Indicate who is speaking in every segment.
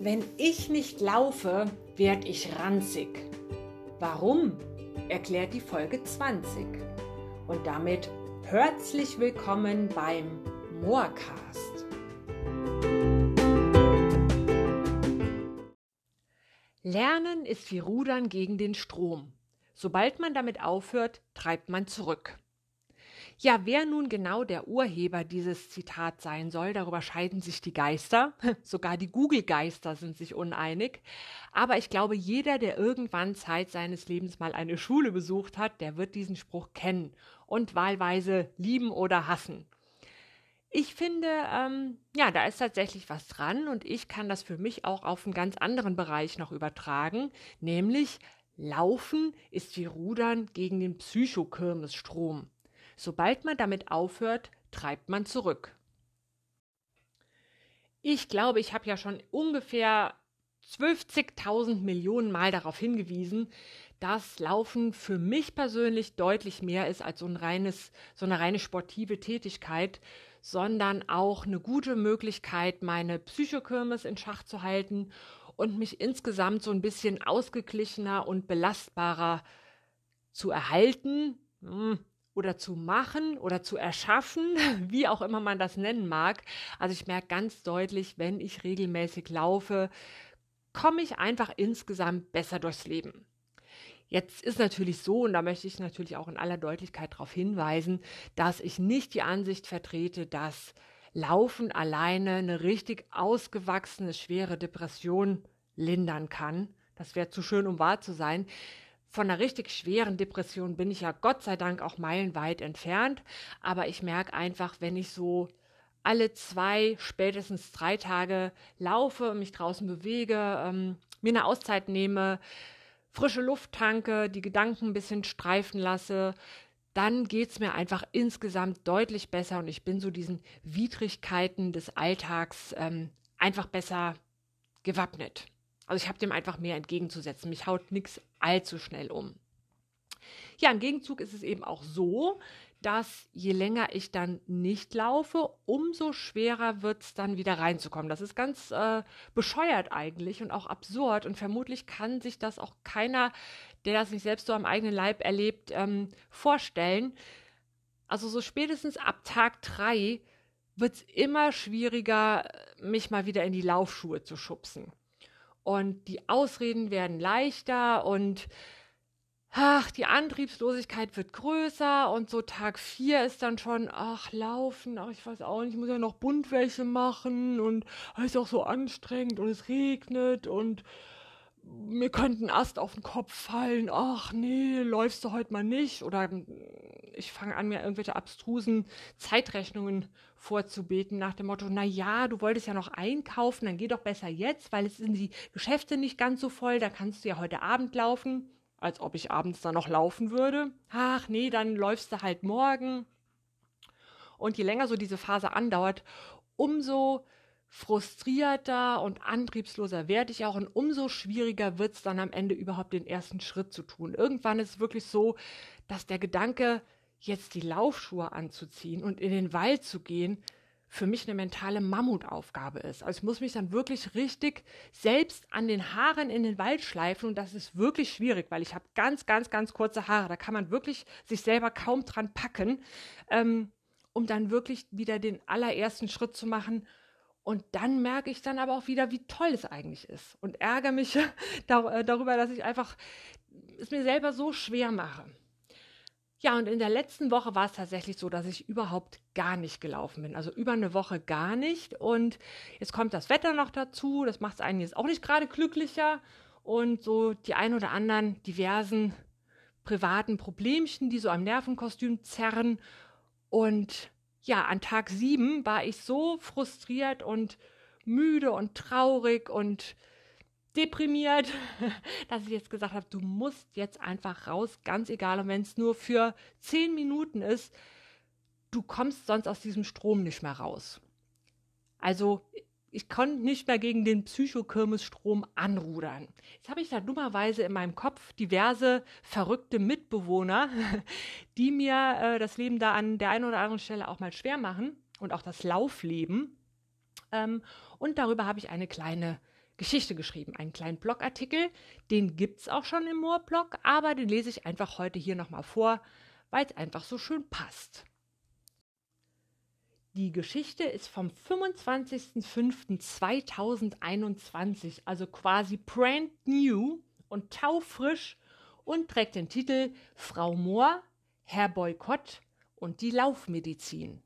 Speaker 1: Wenn ich nicht laufe, werd ich ranzig. Warum? erklärt die Folge 20. Und damit herzlich willkommen beim Moorcast. Lernen ist wie Rudern gegen den Strom. Sobald man damit aufhört, treibt man zurück. Ja, wer nun genau der Urheber dieses Zitats sein soll, darüber scheiden sich die Geister. Sogar die Google-Geister sind sich uneinig. Aber ich glaube, jeder, der irgendwann Zeit seines Lebens mal eine Schule besucht hat, der wird diesen Spruch kennen und wahlweise lieben oder hassen. Ich finde, ähm, ja, da ist tatsächlich was dran und ich kann das für mich auch auf einen ganz anderen Bereich noch übertragen, nämlich Laufen ist wie Rudern gegen den Psychokirmesstrom. Sobald man damit aufhört, treibt man zurück. Ich glaube, ich habe ja schon ungefähr 12.000 Millionen Mal darauf hingewiesen, dass Laufen für mich persönlich deutlich mehr ist als so, ein reines, so eine reine sportive Tätigkeit, sondern auch eine gute Möglichkeit, meine Psychokirmes in Schach zu halten und mich insgesamt so ein bisschen ausgeglichener und belastbarer zu erhalten. Hm, oder zu machen oder zu erschaffen, wie auch immer man das nennen mag. Also ich merke ganz deutlich, wenn ich regelmäßig laufe, komme ich einfach insgesamt besser durchs Leben. Jetzt ist natürlich so, und da möchte ich natürlich auch in aller Deutlichkeit darauf hinweisen, dass ich nicht die Ansicht vertrete, dass Laufen alleine eine richtig ausgewachsene, schwere Depression lindern kann. Das wäre zu schön, um wahr zu sein von einer richtig schweren Depression bin ich ja Gott sei Dank auch meilenweit entfernt. Aber ich merke einfach, wenn ich so alle zwei, spätestens drei Tage laufe, mich draußen bewege, ähm, mir eine Auszeit nehme, frische Luft tanke, die Gedanken ein bisschen streifen lasse, dann geht es mir einfach insgesamt deutlich besser und ich bin so diesen Widrigkeiten des Alltags ähm, einfach besser gewappnet. Also ich habe dem einfach mehr entgegenzusetzen. Mich haut nichts allzu schnell um. Ja, im Gegenzug ist es eben auch so, dass je länger ich dann nicht laufe, umso schwerer wird es dann wieder reinzukommen. Das ist ganz äh, bescheuert eigentlich und auch absurd und vermutlich kann sich das auch keiner, der das nicht selbst so am eigenen Leib erlebt, ähm, vorstellen. Also so spätestens ab Tag drei wird es immer schwieriger, mich mal wieder in die Laufschuhe zu schubsen und die Ausreden werden leichter und ach, die Antriebslosigkeit wird größer und so Tag 4 ist dann schon, ach, laufen, ach, ich weiß auch nicht, ich muss ja noch Buntwäsche machen und es ist auch so anstrengend und es regnet und mir könnte ein Ast auf den Kopf fallen, ach nee, läufst du heute mal nicht oder ich fange an, mir irgendwelche abstrusen Zeitrechnungen vorzubeten nach dem Motto, na ja, du wolltest ja noch einkaufen, dann geh doch besser jetzt, weil es sind die Geschäfte nicht ganz so voll, da kannst du ja heute Abend laufen, als ob ich abends dann noch laufen würde. Ach nee, dann läufst du halt morgen. Und je länger so diese Phase andauert, umso frustrierter und antriebsloser werde ich auch und umso schwieriger wird es dann am Ende überhaupt den ersten Schritt zu tun. Irgendwann ist es wirklich so, dass der Gedanke, jetzt die Laufschuhe anzuziehen und in den Wald zu gehen, für mich eine mentale Mammutaufgabe ist. Also ich muss mich dann wirklich richtig selbst an den Haaren in den Wald schleifen und das ist wirklich schwierig, weil ich habe ganz, ganz, ganz kurze Haare. Da kann man wirklich sich selber kaum dran packen, ähm, um dann wirklich wieder den allerersten Schritt zu machen. Und dann merke ich dann aber auch wieder, wie toll es eigentlich ist und ärgere mich äh, darüber, dass ich einfach es mir selber so schwer mache. Ja, und in der letzten Woche war es tatsächlich so, dass ich überhaupt gar nicht gelaufen bin. Also über eine Woche gar nicht. Und jetzt kommt das Wetter noch dazu. Das macht es einen jetzt auch nicht gerade glücklicher. Und so die ein oder anderen diversen privaten Problemchen, die so am Nervenkostüm zerren. Und ja, an Tag sieben war ich so frustriert und müde und traurig und deprimiert, dass ich jetzt gesagt habe, du musst jetzt einfach raus, ganz egal, und wenn es nur für zehn Minuten ist, du kommst sonst aus diesem Strom nicht mehr raus. Also ich konnte nicht mehr gegen den Psychokirmesstrom anrudern. Jetzt habe ich da dummerweise in meinem Kopf diverse verrückte Mitbewohner, die mir äh, das Leben da an der einen oder anderen Stelle auch mal schwer machen und auch das Laufleben. Ähm, und darüber habe ich eine kleine Geschichte geschrieben, einen kleinen Blogartikel. Den gibt es auch schon im Moorblog, aber den lese ich einfach heute hier nochmal vor, weil es einfach so schön passt. Die Geschichte ist vom 25.05.2021, also quasi brand new und taufrisch und trägt den Titel Frau Mohr, Herr Boykott und die Laufmedizin.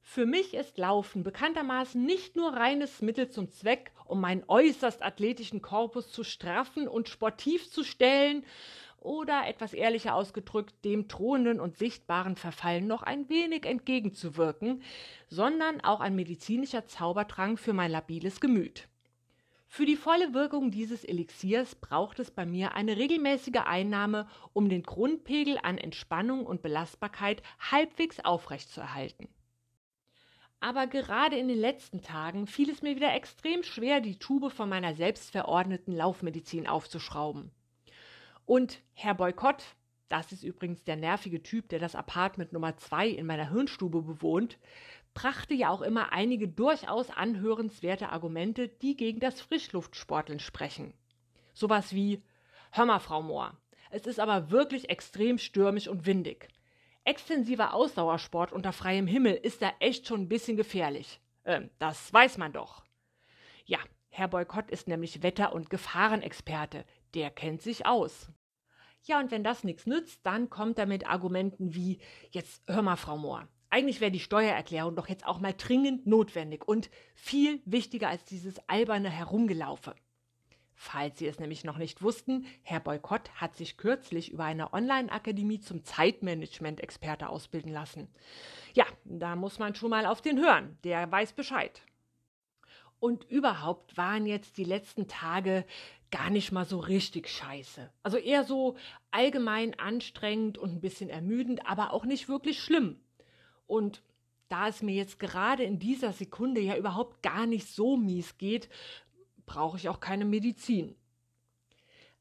Speaker 1: Für mich ist Laufen bekanntermaßen nicht nur reines Mittel zum Zweck, um meinen äußerst athletischen Korpus zu straffen und sportiv zu stellen oder etwas ehrlicher ausgedrückt, dem drohenden und sichtbaren Verfall noch ein wenig entgegenzuwirken, sondern auch ein medizinischer Zaubertrank für mein labiles Gemüt. Für die volle Wirkung dieses Elixiers braucht es bei mir eine regelmäßige Einnahme, um den Grundpegel an Entspannung und Belastbarkeit halbwegs aufrechtzuerhalten. Aber gerade in den letzten Tagen fiel es mir wieder extrem schwer, die Tube von meiner selbstverordneten Laufmedizin aufzuschrauben. Und Herr Boykott, das ist übrigens der nervige Typ, der das Apartment Nummer 2 in meiner Hirnstube bewohnt, brachte ja auch immer einige durchaus anhörenswerte Argumente, die gegen das Frischluftsporteln sprechen. Sowas wie Hör mal, Frau Mohr, es ist aber wirklich extrem stürmisch und windig. Extensiver Ausdauersport unter freiem Himmel ist da echt schon ein bisschen gefährlich. Ähm, das weiß man doch. Ja, Herr Boykott ist nämlich Wetter- und Gefahrenexperte. Der kennt sich aus. Ja, und wenn das nichts nützt, dann kommt er mit Argumenten wie: Jetzt hör mal, Frau Mohr. Eigentlich wäre die Steuererklärung doch jetzt auch mal dringend notwendig und viel wichtiger als dieses alberne Herumgelaufe. Falls Sie es nämlich noch nicht wussten, Herr Boykott hat sich kürzlich über eine Online-Akademie zum Zeitmanagement-Experte ausbilden lassen. Ja, da muss man schon mal auf den hören, der weiß Bescheid. Und überhaupt waren jetzt die letzten Tage gar nicht mal so richtig scheiße. Also eher so allgemein anstrengend und ein bisschen ermüdend, aber auch nicht wirklich schlimm. Und da es mir jetzt gerade in dieser Sekunde ja überhaupt gar nicht so mies geht, brauche ich auch keine Medizin.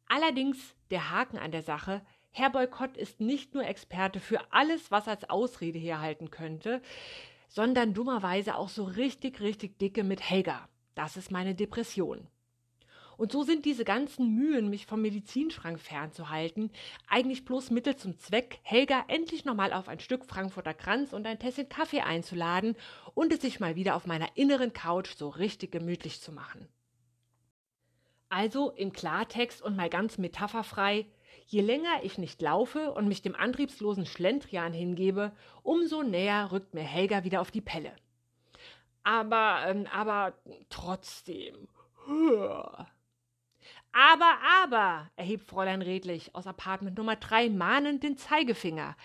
Speaker 1: Allerdings der Haken an der Sache, Herr Boykott ist nicht nur Experte für alles, was als Ausrede herhalten könnte, sondern dummerweise auch so richtig, richtig dicke mit Helga. Das ist meine Depression. Und so sind diese ganzen Mühen, mich vom Medizinschrank fernzuhalten, eigentlich bloß Mittel zum Zweck, Helga endlich nochmal auf ein Stück Frankfurter Kranz und ein Tässchen Kaffee einzuladen und es sich mal wieder auf meiner inneren Couch so richtig gemütlich zu machen. Also im Klartext und mal ganz metapherfrei, je länger ich nicht laufe und mich dem antriebslosen Schlendrian hingebe, umso näher rückt mir Helga wieder auf die Pelle. Aber, ähm, aber trotzdem. Aber, aber, erhebt Fräulein Redlich aus Apartment Nummer 3 mahnend den Zeigefinger.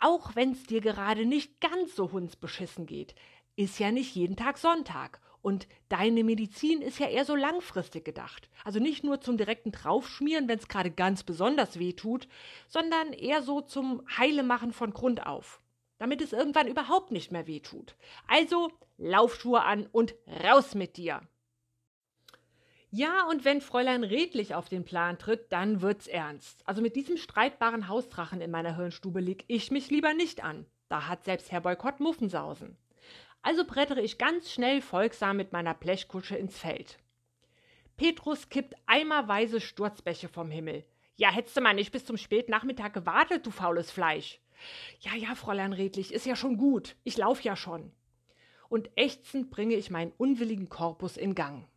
Speaker 1: Auch wenn's dir gerade nicht ganz so hundsbeschissen geht, ist ja nicht jeden Tag Sonntag und deine Medizin ist ja eher so langfristig gedacht. Also nicht nur zum direkten Draufschmieren, wenn es gerade ganz besonders weh tut, sondern eher so zum Heilemachen von Grund auf. Damit es irgendwann überhaupt nicht mehr weh tut. Also Laufschuhe an und raus mit dir. Ja, und wenn Fräulein redlich auf den Plan tritt, dann wird's ernst. Also mit diesem streitbaren Hausdrachen in meiner Hirnstube leg ich mich lieber nicht an. Da hat selbst Herr Boykott Muffensausen. Also brettere ich ganz schnell folgsam mit meiner Blechkutsche ins Feld. Petrus kippt eimerweise Sturzbäche vom Himmel. Ja, hättest du mal nicht bis zum Spätnachmittag gewartet, du faules Fleisch. Ja, ja, Fräulein Redlich, ist ja schon gut. Ich lauf ja schon. Und ächzend bringe ich meinen unwilligen Korpus in Gang.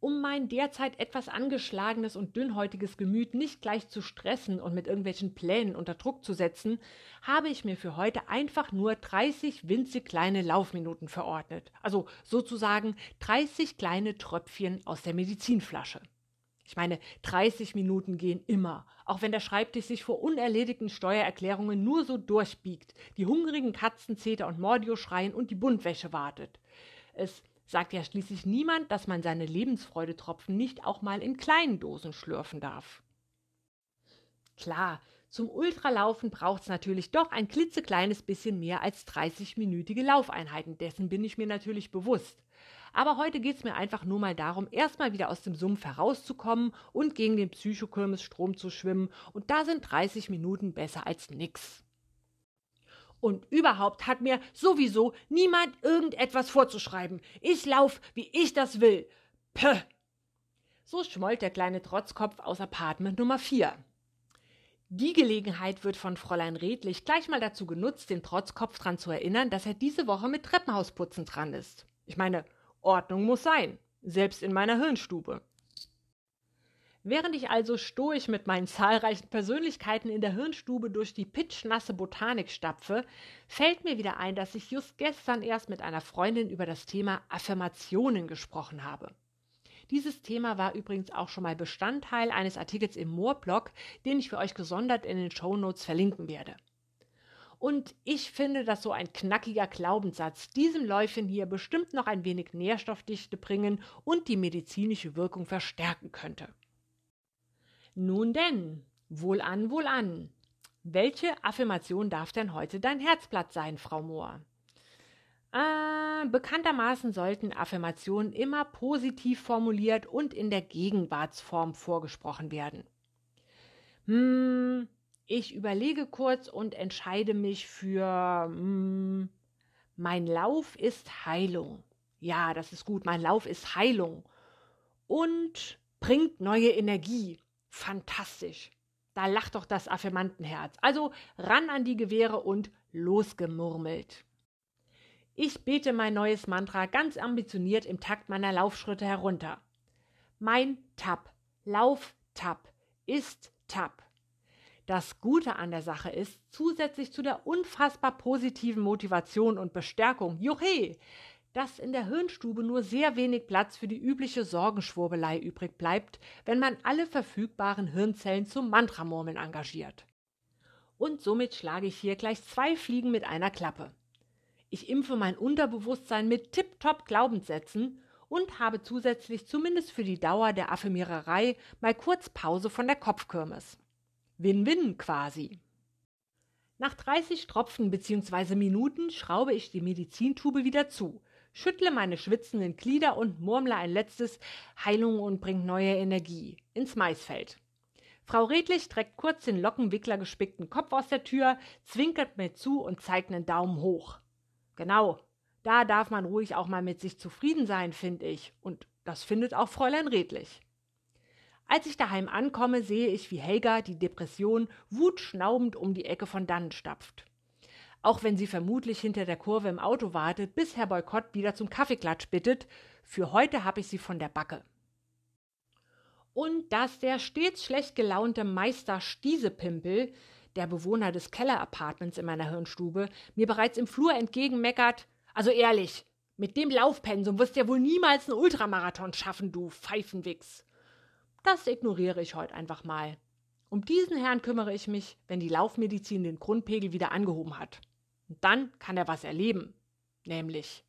Speaker 1: Um mein derzeit etwas angeschlagenes und dünnhäutiges Gemüt nicht gleich zu stressen und mit irgendwelchen Plänen unter Druck zu setzen, habe ich mir für heute einfach nur 30 winzig kleine Laufminuten verordnet. Also sozusagen 30 kleine Tröpfchen aus der Medizinflasche. Ich meine, 30 Minuten gehen immer, auch wenn der Schreibtisch sich vor unerledigten Steuererklärungen nur so durchbiegt, die hungrigen Katzen Zeter und Mordio schreien und die Buntwäsche wartet. Es sagt ja schließlich niemand, dass man seine Lebensfreudetropfen nicht auch mal in kleinen Dosen schlürfen darf. Klar, zum Ultralaufen braucht es natürlich doch ein klitzekleines bisschen mehr als 30-minütige Laufeinheiten. Dessen bin ich mir natürlich bewusst. Aber heute geht es mir einfach nur mal darum, erstmal wieder aus dem Sumpf herauszukommen und gegen den Psychokirmesstrom zu schwimmen. Und da sind 30 Minuten besser als nix. Und überhaupt hat mir sowieso niemand irgendetwas vorzuschreiben. Ich lauf, wie ich das will. Pöh! So schmollt der kleine Trotzkopf aus Apartment Nummer 4. Die Gelegenheit wird von Fräulein Redlich gleich mal dazu genutzt, den Trotzkopf daran zu erinnern, dass er diese Woche mit Treppenhausputzen dran ist. Ich meine, Ordnung muss sein, selbst in meiner Hirnstube. Während ich also stoisch mit meinen zahlreichen Persönlichkeiten in der Hirnstube durch die pitschnasse Botanik stapfe, fällt mir wieder ein, dass ich just gestern erst mit einer Freundin über das Thema Affirmationen gesprochen habe. Dieses Thema war übrigens auch schon mal Bestandteil eines Artikels im Moorblog, den ich für euch gesondert in den Shownotes verlinken werde. Und ich finde, dass so ein knackiger Glaubenssatz diesem Läufchen hier bestimmt noch ein wenig Nährstoffdichte bringen und die medizinische Wirkung verstärken könnte. Nun denn, wohlan, wohlan. Welche Affirmation darf denn heute dein Herzblatt sein, Frau Mohr? Äh, bekanntermaßen sollten Affirmationen immer positiv formuliert und in der Gegenwartsform vorgesprochen werden. Hm, ich überlege kurz und entscheide mich für hm, mein Lauf ist Heilung. Ja, das ist gut. Mein Lauf ist Heilung und bringt neue Energie. Fantastisch. Da lacht doch das Affirmantenherz. Also ran an die Gewehre und losgemurmelt. Ich bete mein neues Mantra ganz ambitioniert im Takt meiner Laufschritte herunter. Mein Tap, Lauf-Tap, ist Tap. Das Gute an der Sache ist, zusätzlich zu der unfassbar positiven Motivation und Bestärkung, juhe, dass in der Hirnstube nur sehr wenig Platz für die übliche Sorgenschwurbelei übrig bleibt, wenn man alle verfügbaren Hirnzellen zum Mantramurmeln engagiert. Und somit schlage ich hier gleich zwei Fliegen mit einer Klappe. Ich impfe mein Unterbewusstsein mit tipptopp Glaubenssätzen und habe zusätzlich zumindest für die Dauer der Affirmiererei mal kurz Pause von der Kopfkirmes. Win-win quasi. Nach 30 Tropfen bzw. Minuten schraube ich die Medizintube wieder zu, schüttle meine schwitzenden Glieder und murmle ein letztes Heilung und bringt neue Energie ins Maisfeld. Frau Redlich streckt kurz den Lockenwickler gespickten Kopf aus der Tür, zwinkert mir zu und zeigt einen Daumen hoch. Genau, da darf man ruhig auch mal mit sich zufrieden sein, finde ich. Und das findet auch Fräulein redlich. Als ich daheim ankomme, sehe ich, wie Helga die Depression wutschnaubend um die Ecke von dannen stapft. Auch wenn sie vermutlich hinter der Kurve im Auto wartet, bis Herr Boykott wieder zum Kaffeeklatsch bittet, für heute habe ich sie von der Backe. Und dass der stets schlecht gelaunte Meister Stiesepimpel der Bewohner des Keller-Apartments in meiner Hirnstube, mir bereits im Flur entgegenmeckert, also ehrlich, mit dem Laufpensum wirst du ja wohl niemals einen Ultramarathon schaffen, du Pfeifenwichs. Das ignoriere ich heute einfach mal. Um diesen Herrn kümmere ich mich, wenn die Laufmedizin den Grundpegel wieder angehoben hat. Und dann kann er was erleben. Nämlich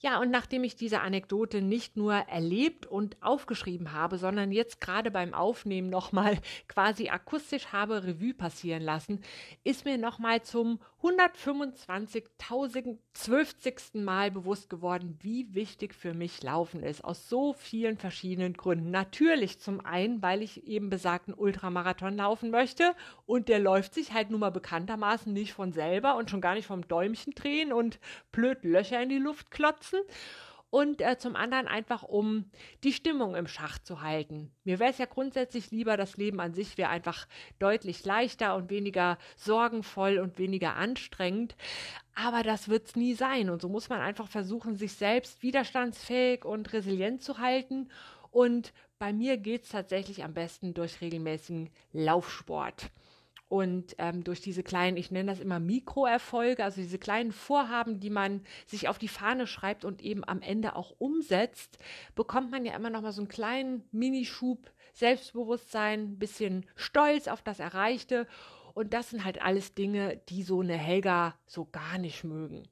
Speaker 1: Ja, und nachdem ich diese Anekdote nicht nur erlebt und aufgeschrieben habe, sondern jetzt gerade beim Aufnehmen nochmal quasi akustisch habe Revue passieren lassen, ist mir nochmal zum 125.012. Mal bewusst geworden, wie wichtig für mich Laufen ist. Aus so vielen verschiedenen Gründen. Natürlich zum einen, weil ich eben besagten Ultramarathon laufen möchte und der läuft sich halt nun mal bekanntermaßen nicht von selber und schon gar nicht vom Däumchen drehen und blöd Löcher in die Luft klotzen und äh, zum anderen einfach, um die Stimmung im Schach zu halten. Mir wäre es ja grundsätzlich lieber, das Leben an sich wäre einfach deutlich leichter und weniger sorgenvoll und weniger anstrengend. Aber das wird es nie sein. Und so muss man einfach versuchen, sich selbst widerstandsfähig und resilient zu halten. Und bei mir geht es tatsächlich am besten durch regelmäßigen Laufsport. Und ähm, durch diese kleinen, ich nenne das immer Mikroerfolge, also diese kleinen Vorhaben, die man sich auf die Fahne schreibt und eben am Ende auch umsetzt, bekommt man ja immer noch mal so einen kleinen Minischub Selbstbewusstsein, ein bisschen Stolz auf das Erreichte. Und das sind halt alles Dinge, die so eine Helga so gar nicht mögen.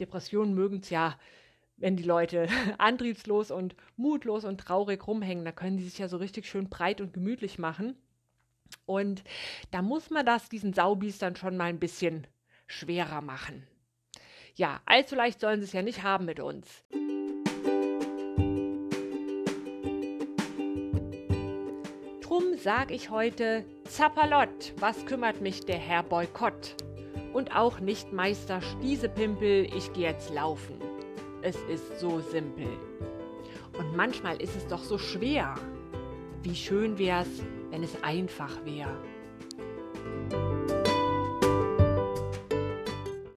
Speaker 1: Depressionen mögen es ja, wenn die Leute antriebslos und mutlos und traurig rumhängen. Da können die sich ja so richtig schön breit und gemütlich machen. Und da muss man das diesen Saubies dann schon mal ein bisschen schwerer machen. Ja, allzu leicht sollen sie es ja nicht haben mit uns. sag ich heute, Zapperlott, was kümmert mich der Herr Boykott? Und auch nicht Meister Stiesepimpel, ich geh jetzt laufen. Es ist so simpel. Und manchmal ist es doch so schwer. Wie schön wär's, wenn es einfach wär.